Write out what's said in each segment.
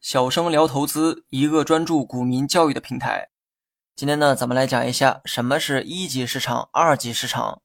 小生聊投资，一个专注股民教育的平台。今天呢，咱们来讲一下什么是一级市场、二级市场。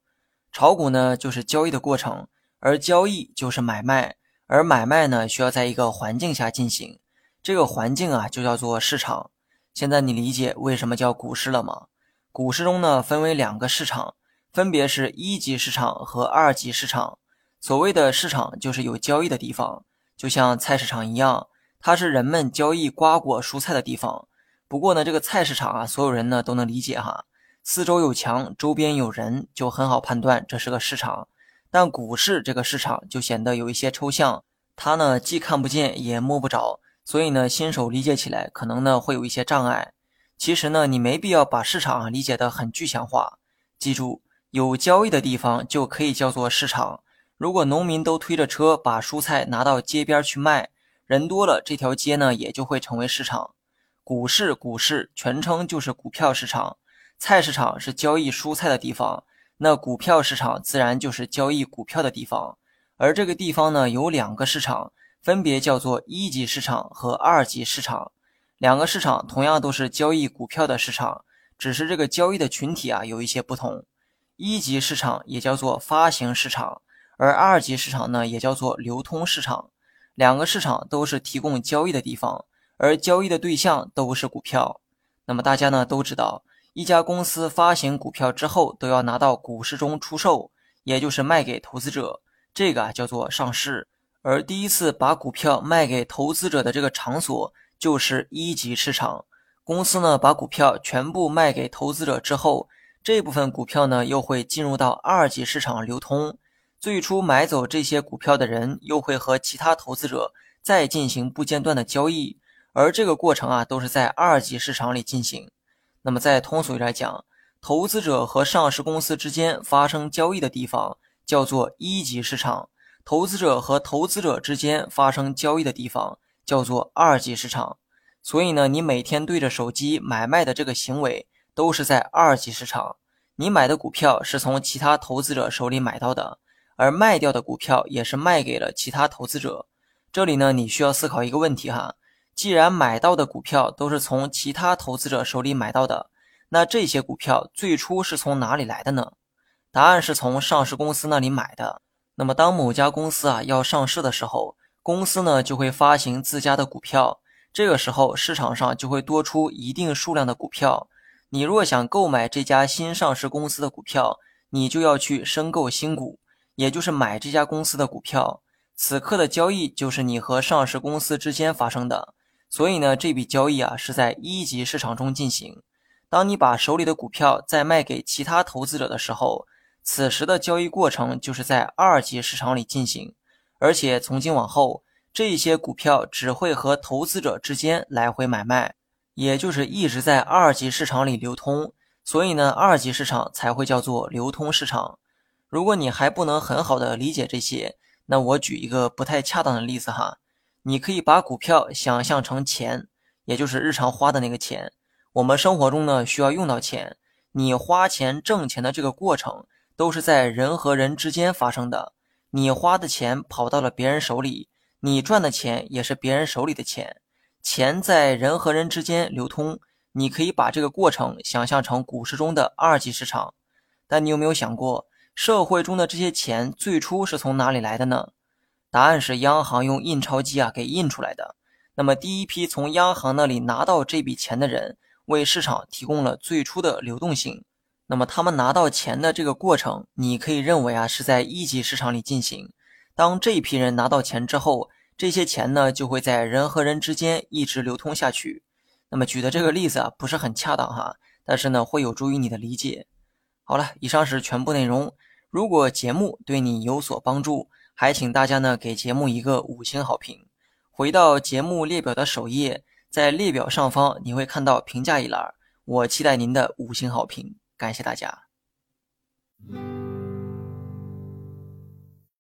炒股呢，就是交易的过程，而交易就是买卖，而买卖呢，需要在一个环境下进行。这个环境啊，就叫做市场。现在你理解为什么叫股市了吗？股市中呢，分为两个市场，分别是一级市场和二级市场。所谓的市场，就是有交易的地方，就像菜市场一样，它是人们交易瓜果蔬菜的地方。不过呢，这个菜市场啊，所有人呢都能理解哈。四周有墙，周边有人，就很好判断这是个市场。但股市这个市场就显得有一些抽象，它呢既看不见也摸不着，所以呢新手理解起来可能呢会有一些障碍。其实呢，你没必要把市场理解得很具象化。记住，有交易的地方就可以叫做市场。如果农民都推着车把蔬菜拿到街边去卖，人多了，这条街呢也就会成为市场。股市，股市全称就是股票市场。菜市场是交易蔬菜的地方，那股票市场自然就是交易股票的地方。而这个地方呢，有两个市场，分别叫做一级市场和二级市场。两个市场同样都是交易股票的市场，只是这个交易的群体啊有一些不同。一级市场也叫做发行市场，而二级市场呢也叫做流通市场。两个市场都是提供交易的地方。而交易的对象都是股票，那么大家呢都知道，一家公司发行股票之后都要拿到股市中出售，也就是卖给投资者，这个啊叫做上市。而第一次把股票卖给投资者的这个场所就是一级市场。公司呢把股票全部卖给投资者之后，这部分股票呢又会进入到二级市场流通。最初买走这些股票的人又会和其他投资者再进行不间断的交易。而这个过程啊，都是在二级市场里进行。那么，在通俗来讲，投资者和上市公司之间发生交易的地方叫做一级市场；投资者和投资者之间发生交易的地方叫做二级市场。所以呢，你每天对着手机买卖的这个行为都是在二级市场。你买的股票是从其他投资者手里买到的，而卖掉的股票也是卖给了其他投资者。这里呢，你需要思考一个问题哈。既然买到的股票都是从其他投资者手里买到的，那这些股票最初是从哪里来的呢？答案是从上市公司那里买的。那么，当某家公司啊要上市的时候，公司呢就会发行自家的股票，这个时候市场上就会多出一定数量的股票。你若想购买这家新上市公司的股票，你就要去申购新股，也就是买这家公司的股票。此刻的交易就是你和上市公司之间发生的。所以呢，这笔交易啊是在一级市场中进行。当你把手里的股票再卖给其他投资者的时候，此时的交易过程就是在二级市场里进行。而且从今往后，这些股票只会和投资者之间来回买卖，也就是一直在二级市场里流通。所以呢，二级市场才会叫做流通市场。如果你还不能很好的理解这些，那我举一个不太恰当的例子哈。你可以把股票想象成钱，也就是日常花的那个钱。我们生活中呢需要用到钱，你花钱挣钱的这个过程都是在人和人之间发生的。你花的钱跑到了别人手里，你赚的钱也是别人手里的钱。钱在人和人之间流通，你可以把这个过程想象成股市中的二级市场。但你有没有想过，社会中的这些钱最初是从哪里来的呢？答案是央行用印钞机啊给印出来的。那么第一批从央行那里拿到这笔钱的人，为市场提供了最初的流动性。那么他们拿到钱的这个过程，你可以认为啊是在一级市场里进行。当这一批人拿到钱之后，这些钱呢就会在人和人之间一直流通下去。那么举的这个例子啊不是很恰当哈，但是呢会有助于你的理解。好了，以上是全部内容。如果节目对你有所帮助，还请大家呢给节目一个五星好评。回到节目列表的首页，在列表上方你会看到评价一栏，我期待您的五星好评，感谢大家。